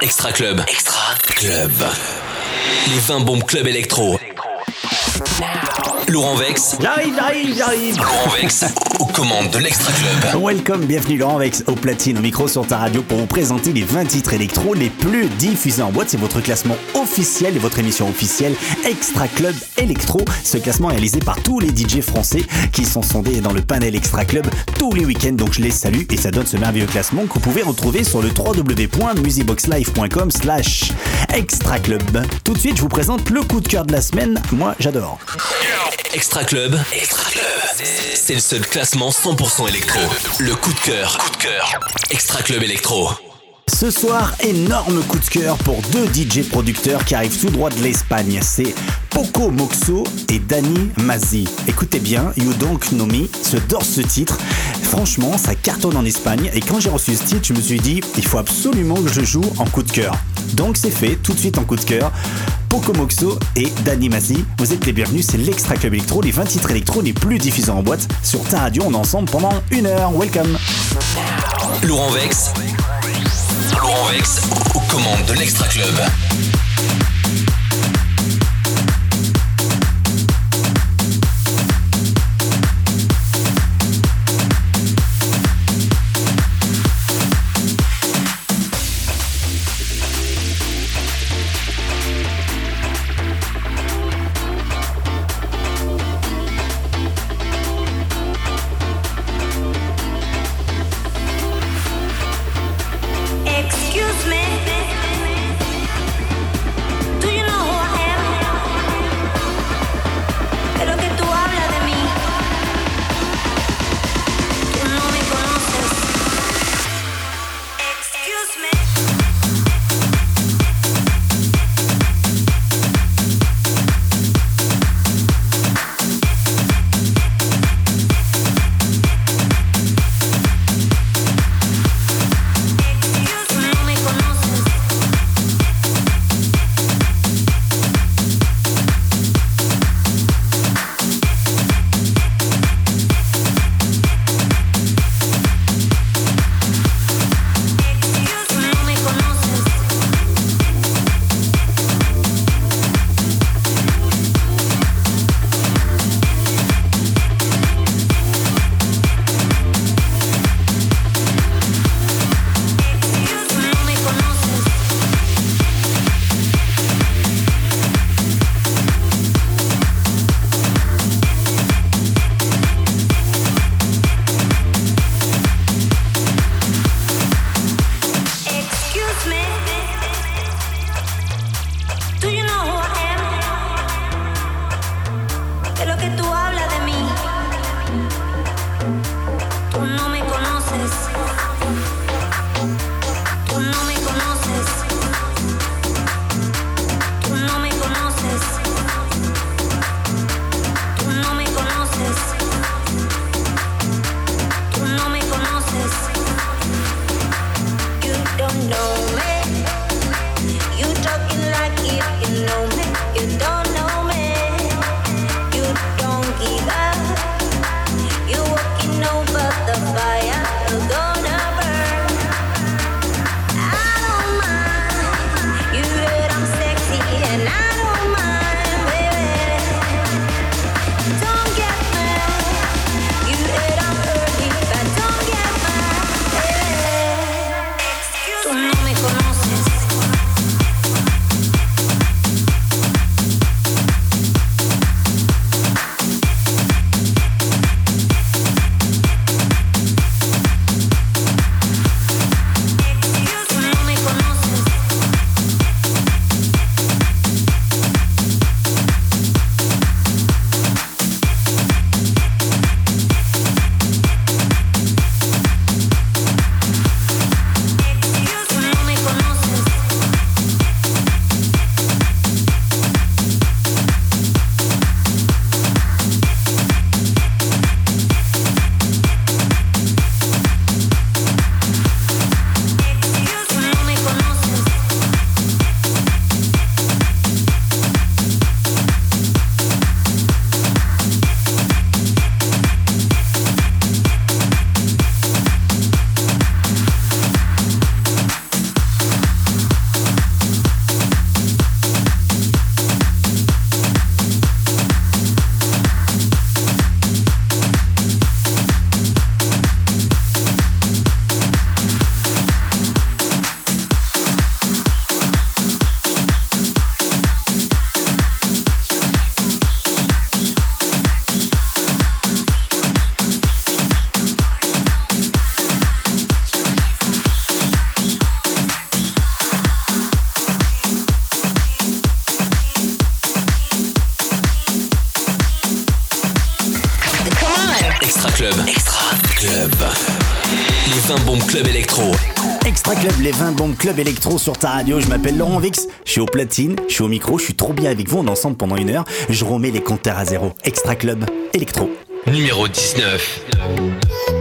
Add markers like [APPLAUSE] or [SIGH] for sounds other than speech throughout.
Extra Club. Extra Club. Les 20 bombes club électro. Laurent Vex. J'arrive, j'arrive, j'arrive. Laurent Vex aux commandes de l'Extra Club. Welcome, bienvenue Laurent Vex au platine au micro sur ta radio pour vous présenter les 20 titres électro les plus diffusés en boîte. C'est votre classement officiel et votre émission officielle Extra Club Electro. Ce classement est réalisé par tous les DJ français qui sont sondés dans le panel Extra Club tous les week-ends. Donc je les salue et ça donne ce merveilleux classement que vous pouvez retrouver sur le www.musiboxlive.com slash Extra Club. Tout de suite, je vous présente le coup de cœur de la semaine. Moi, j'adore. Extra Club. Extra Club. C'est le seul classement 100% électro. Le coup de cœur. Coup de cœur. Extra Club électro. Ce soir, énorme coup de cœur pour deux DJ producteurs qui arrivent tout droit de l'Espagne. C'est Poco Moxo et Dani Mazzi. Écoutez bien, You Don't Know Me, dort ce titre. Franchement, ça cartonne en Espagne et quand j'ai reçu ce titre, je me suis dit, il faut absolument que je joue en coup de cœur. Donc c'est fait, tout de suite en coup de cœur. Poco Moxo et Dani Mazzi, vous êtes les bienvenus, c'est l'Extra Club Electro, les 20 titres électro les plus diffusés en boîte. Sur ta radio, on est ensemble pendant une heure. Welcome Laurent Vex. Laurent Vex aux commandes de l'Extra Club. Les 20 bombes club électro sur ta radio. Je m'appelle Laurent Vix. Je suis au platine, je suis au micro, je suis trop bien avec vous. On est ensemble pendant une heure. Je remets les compteurs à zéro. Extra Club électro. Numéro 19.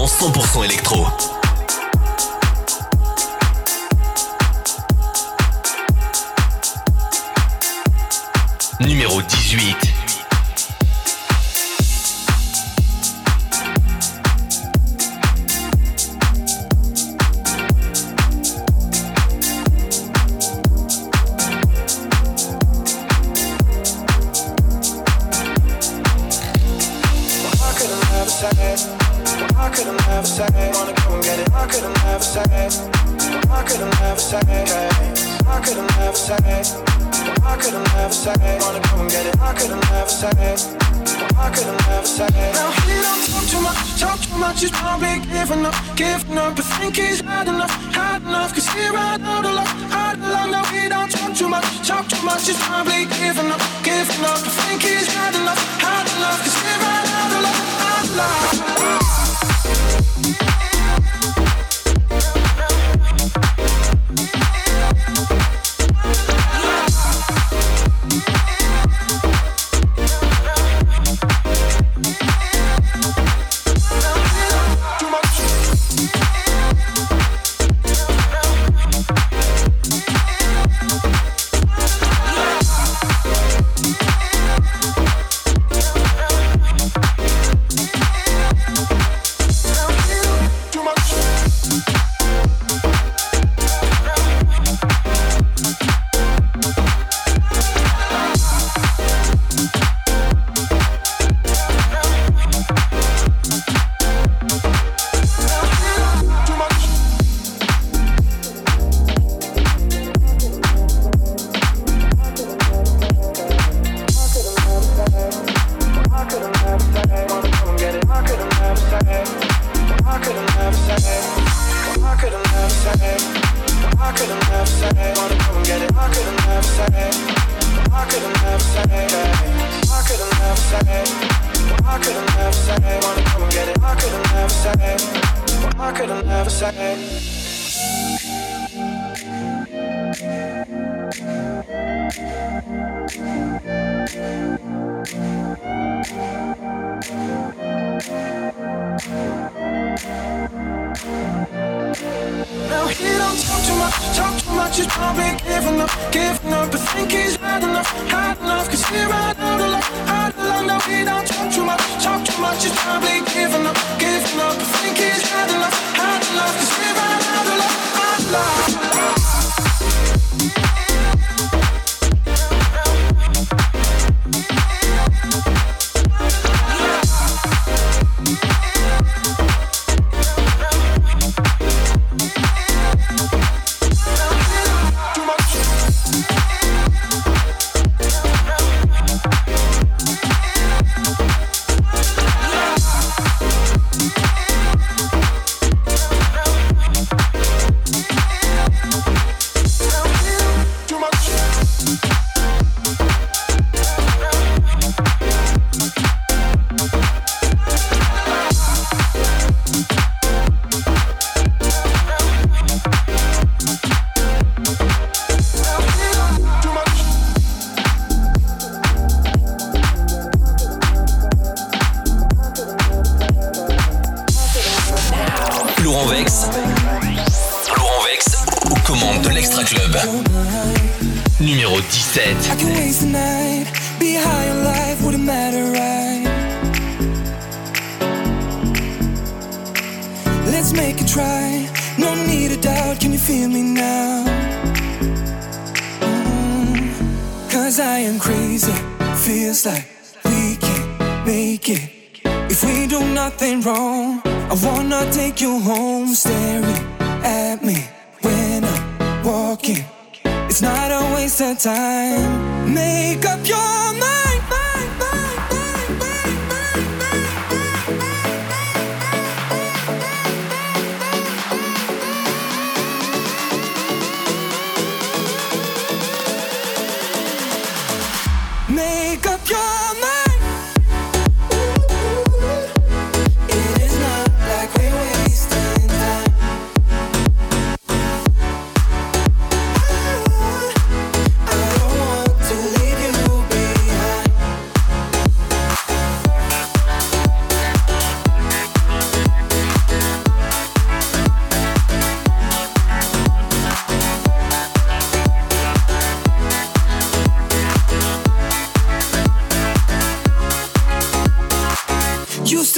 100% électro.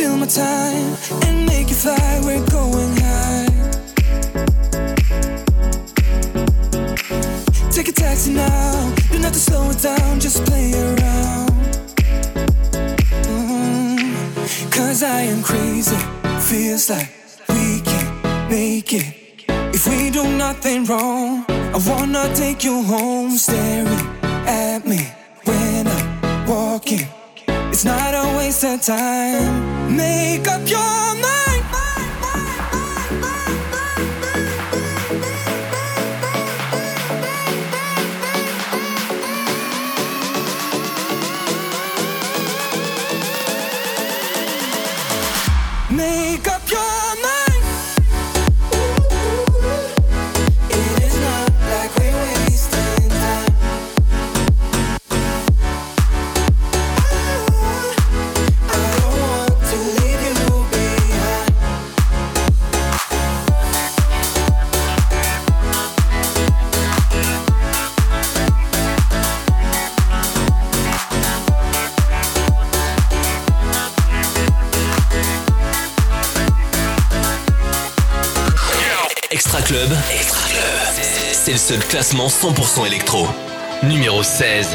fill my time and make you fly. We're going high. Take a taxi now. You don't to slow it down. Just play around. Mm-hmm. Cause I am crazy. Feels like we can make it. If we do nothing wrong, I wanna take you home. Staring wasted time. Make up your mind. seul classement 100% électro. Numéro 16.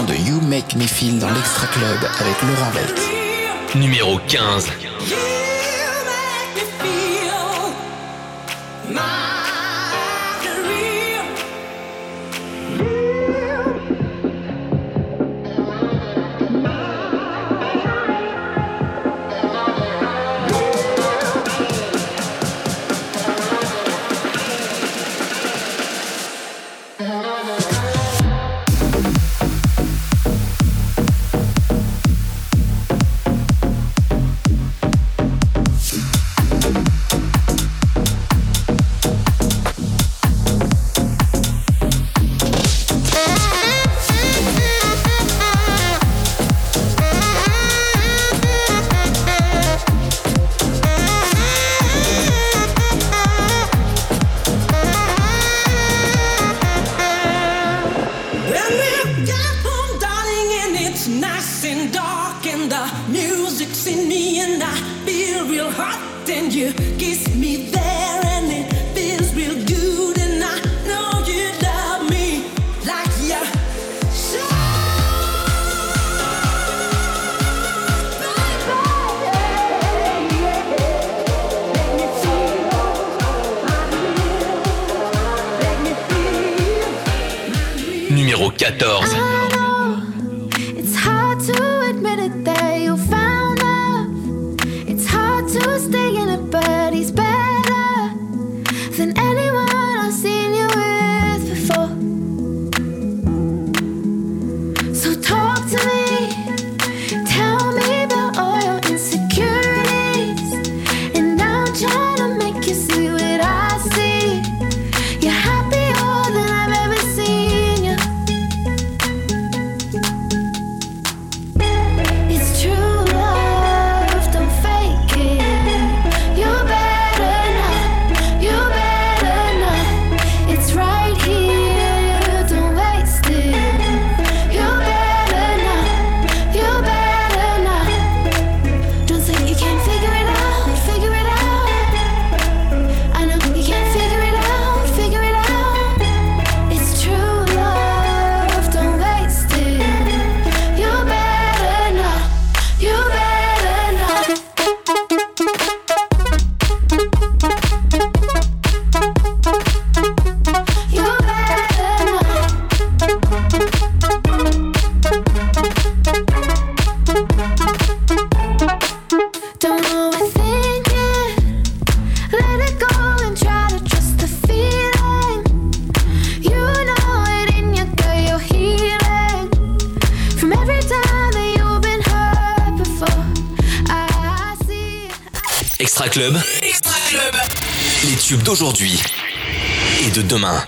De You Make Me Feel dans l'Extra Club avec Laurent Veit. Numéro 15. D'aujourd'hui et de demain.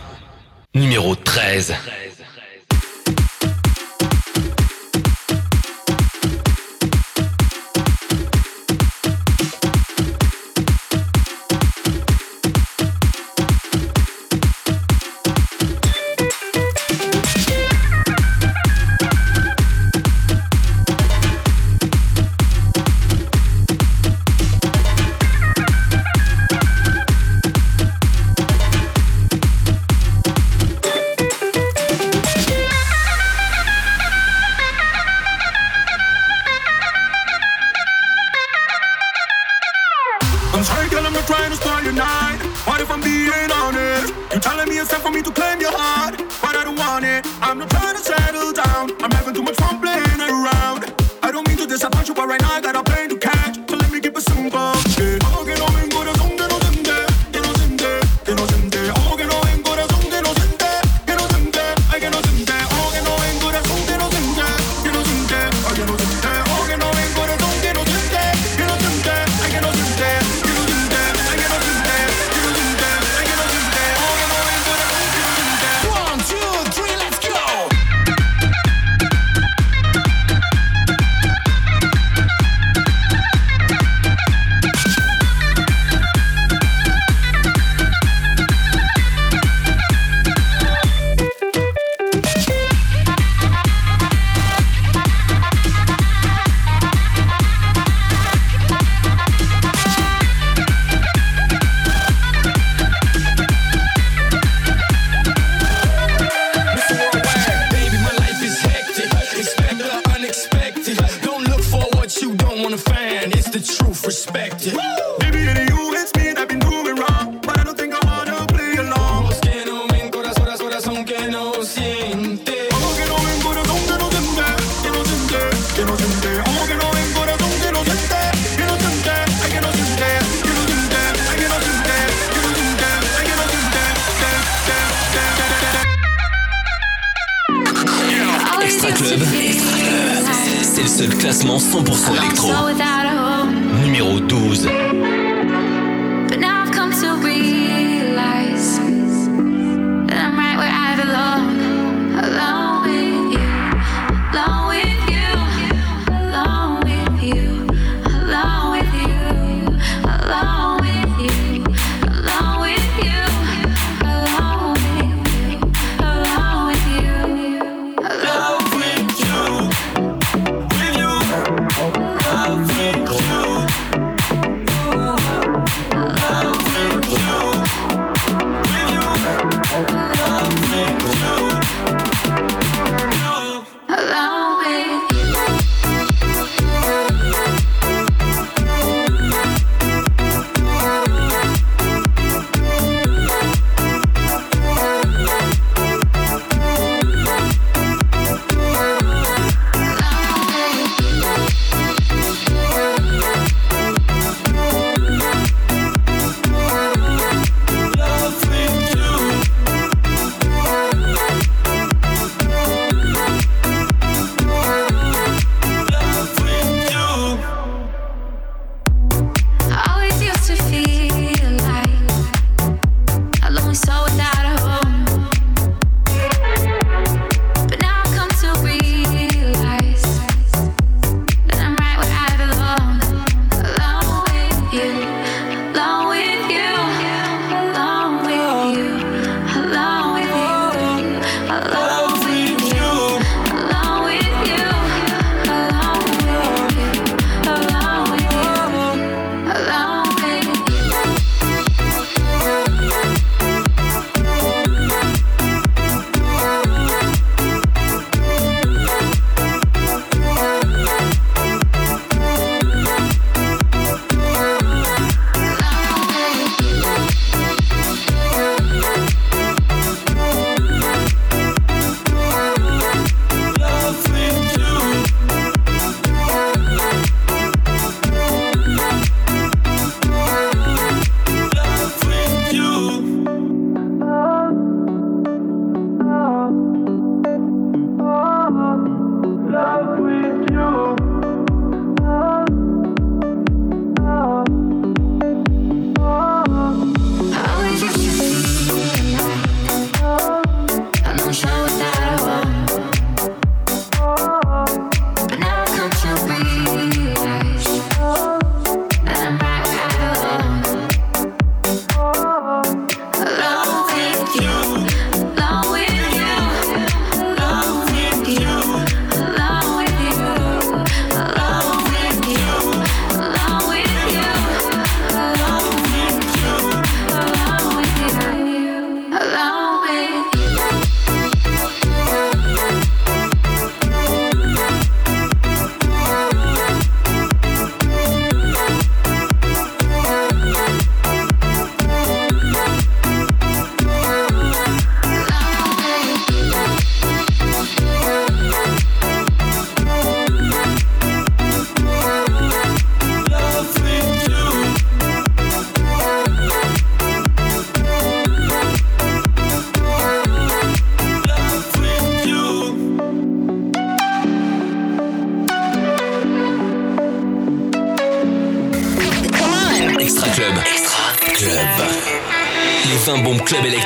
100% électro. Club Electro.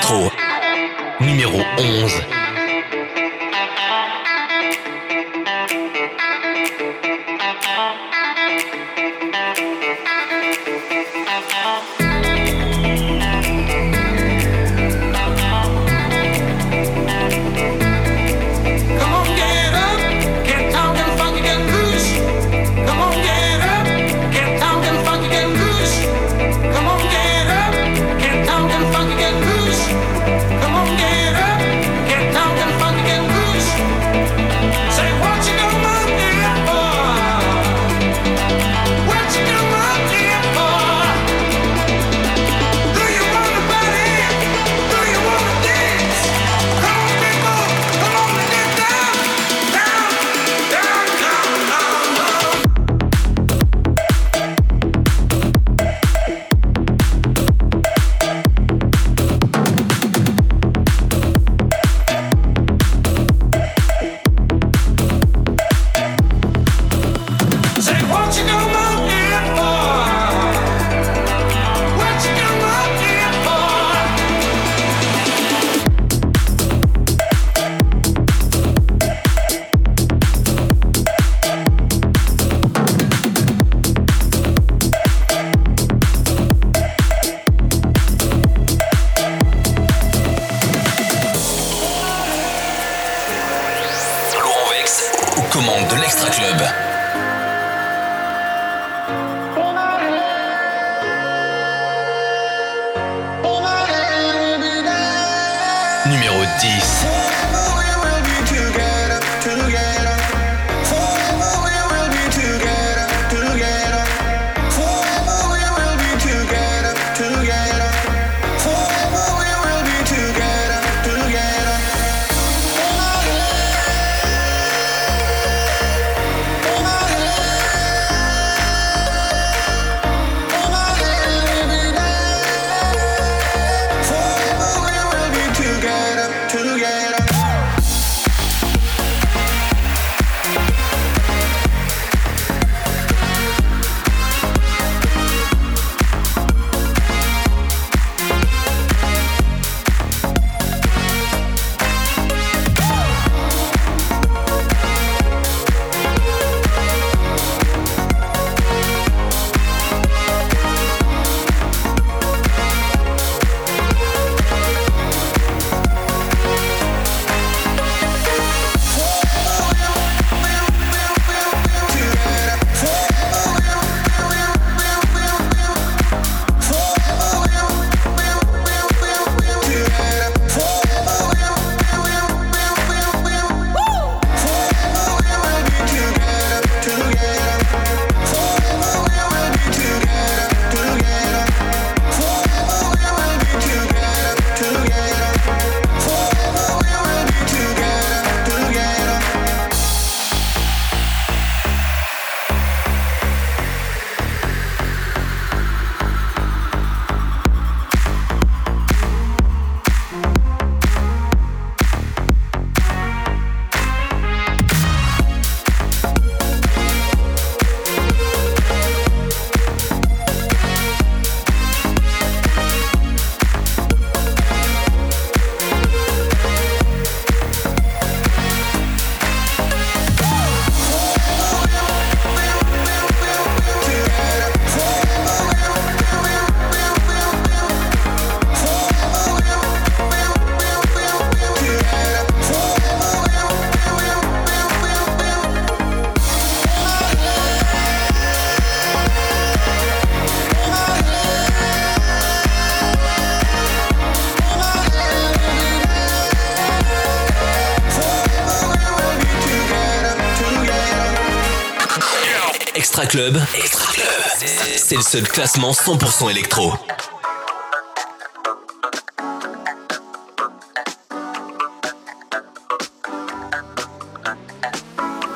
seul classement 100% électro.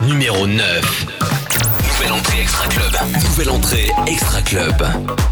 Numéro 9. Nouvelle entrée Extra Club. Nouvelle entrée Extra Club.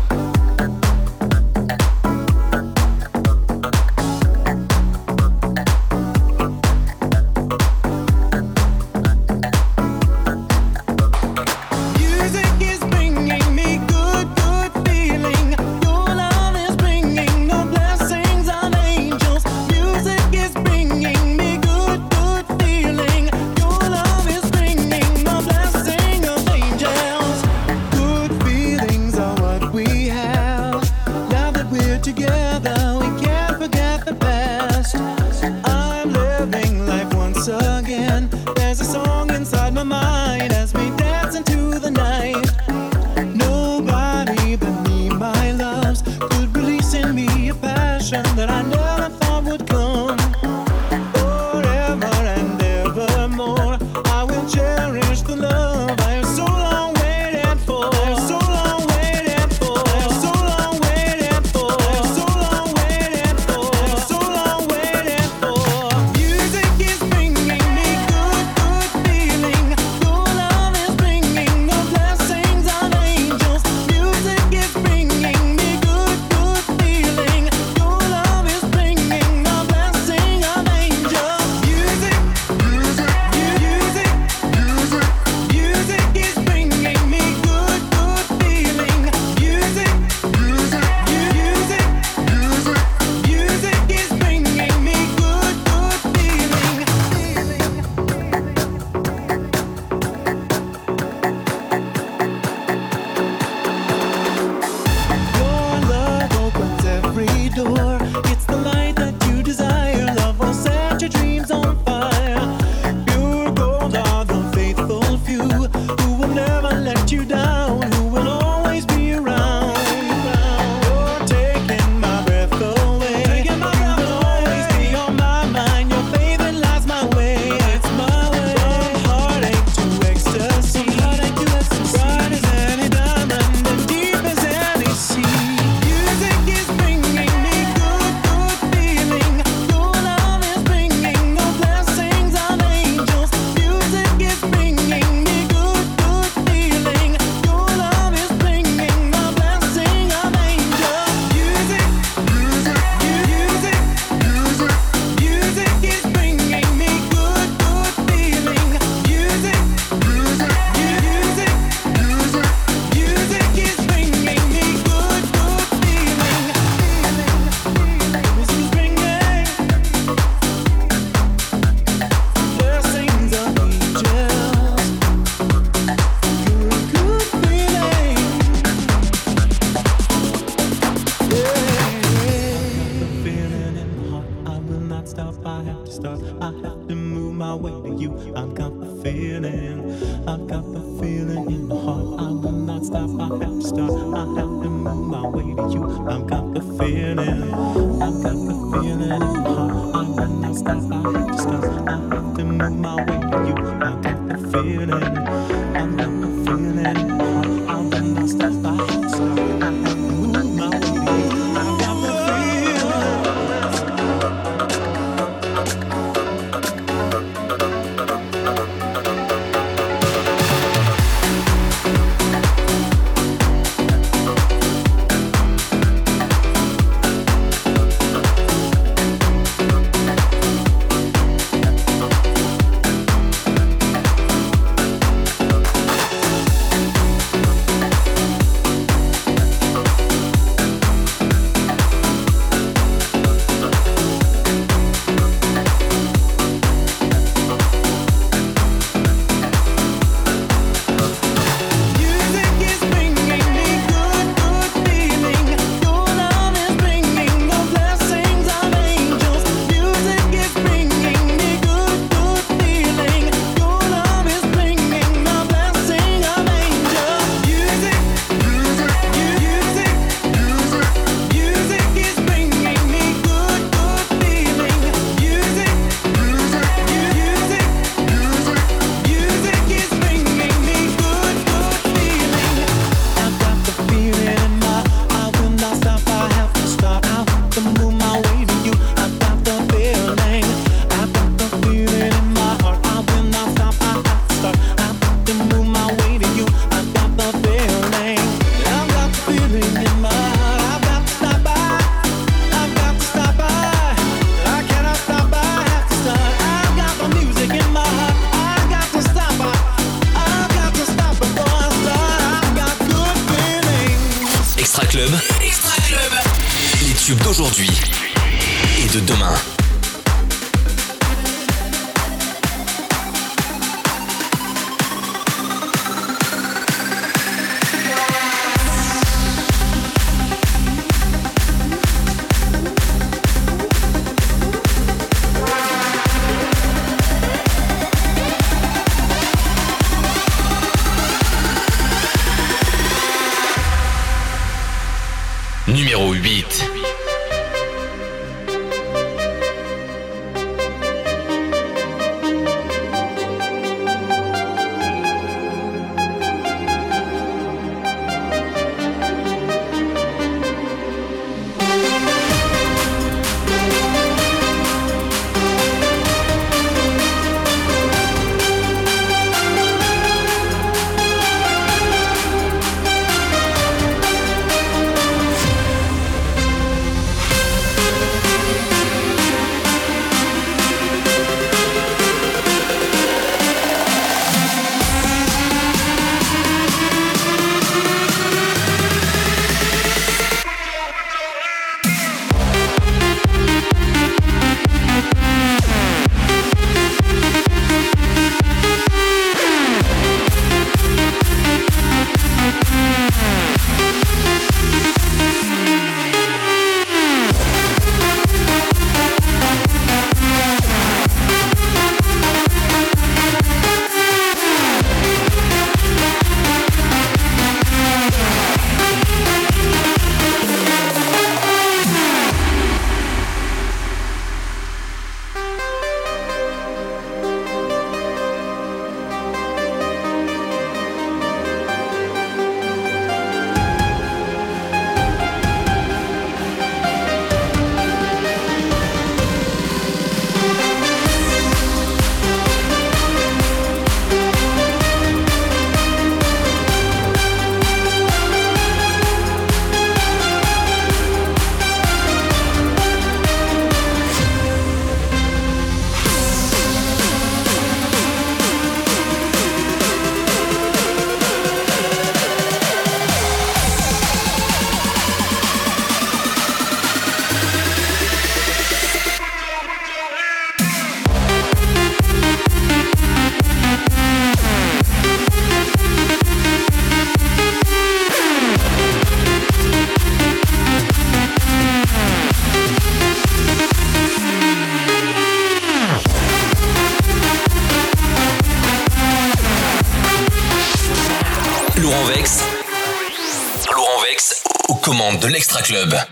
Club.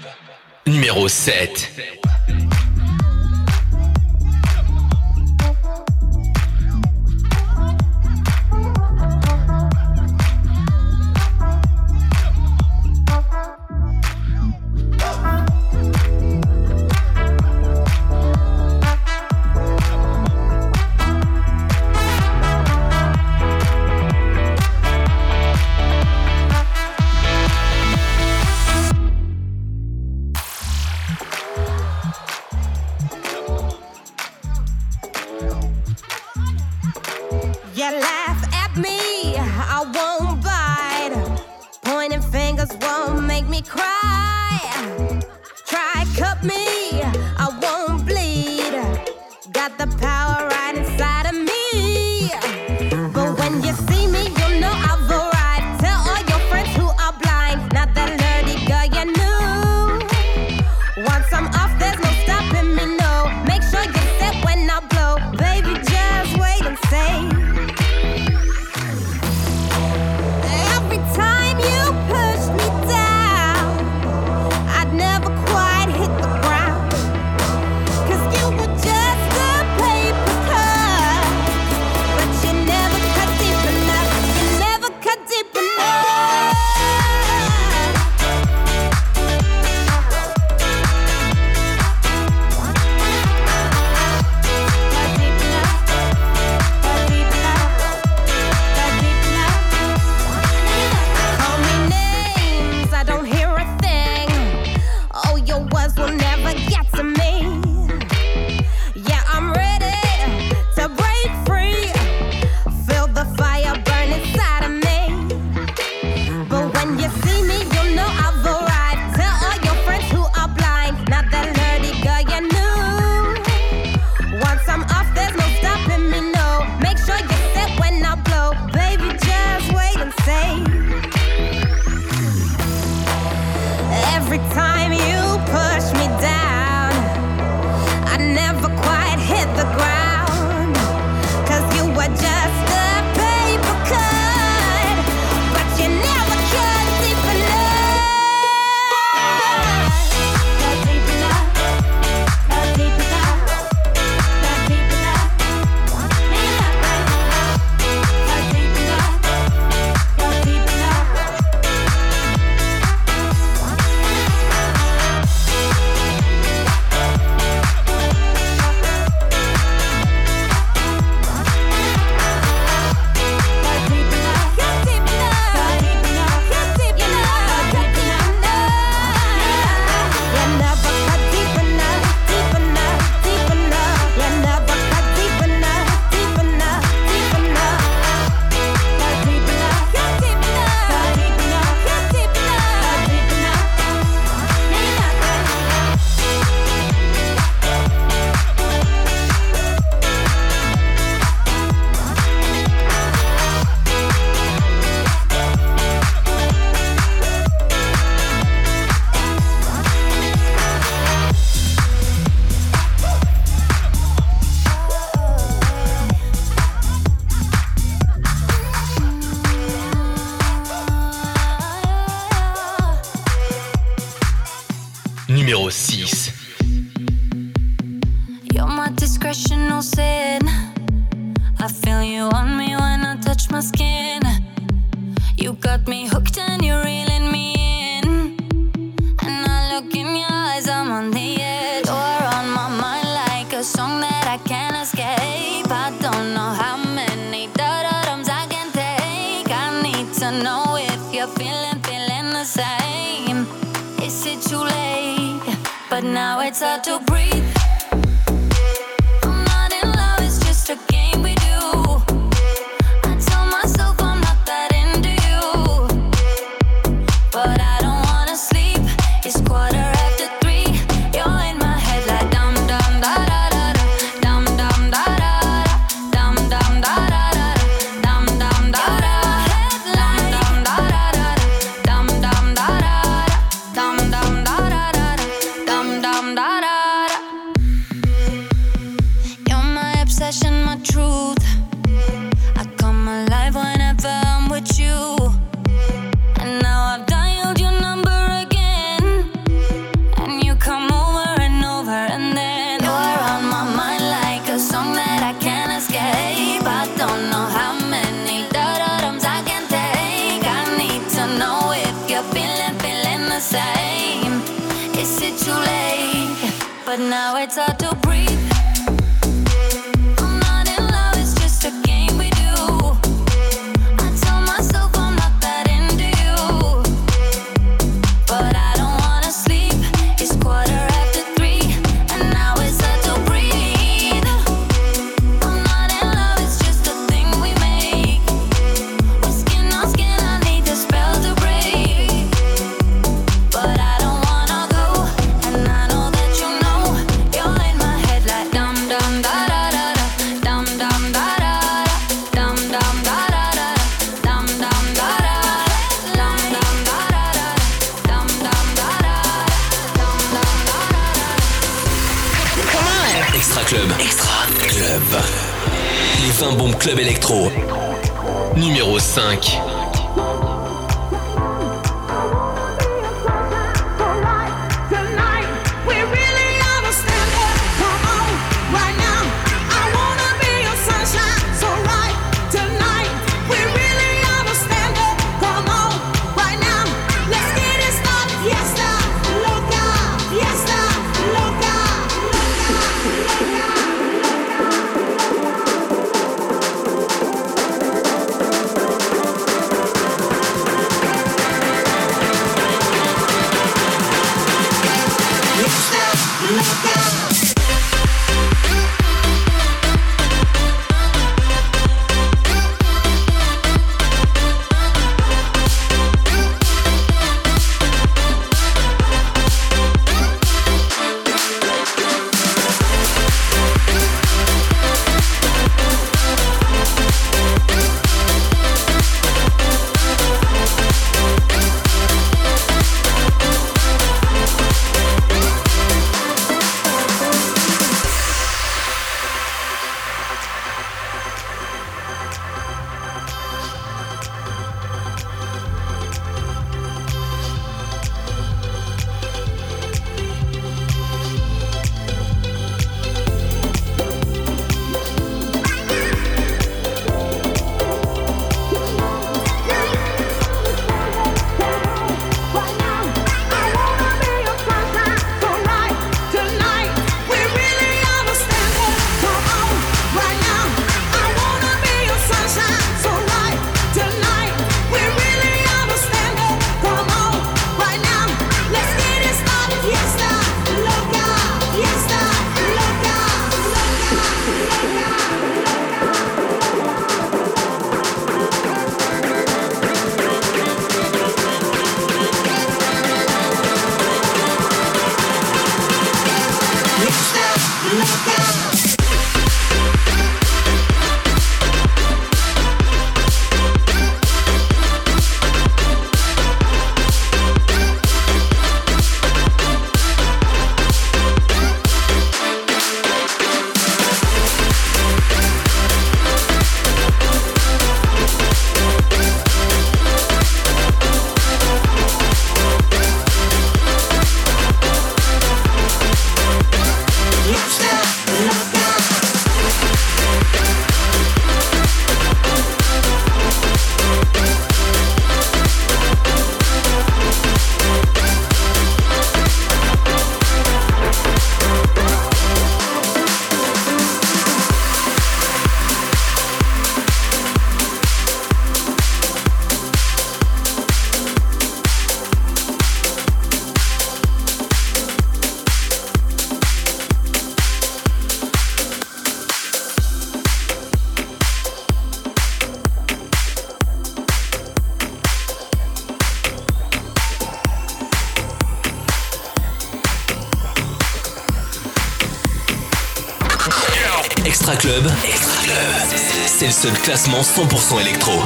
Seul classement 100% électro.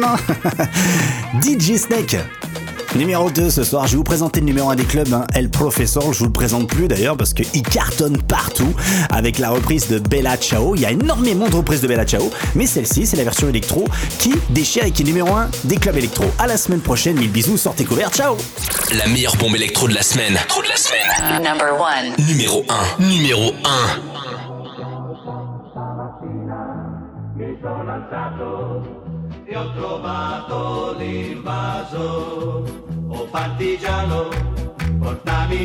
[LAUGHS] DJ Snake. Numéro 2 ce soir, je vais vous présenter le numéro 1 des clubs, hein, El Professor. Je vous le présente plus d'ailleurs parce qu'il cartonne partout avec la reprise de Bella Ciao. Il y a énormément de reprises de Bella Ciao, mais celle-ci, c'est la version électro qui déchire et qui est numéro 1 des clubs électro. À la semaine prochaine, mille bisous, sortez couverts, ciao La meilleure bombe électro de la semaine. Trop de la semaine. Number one. Numéro 1. Numéro 1.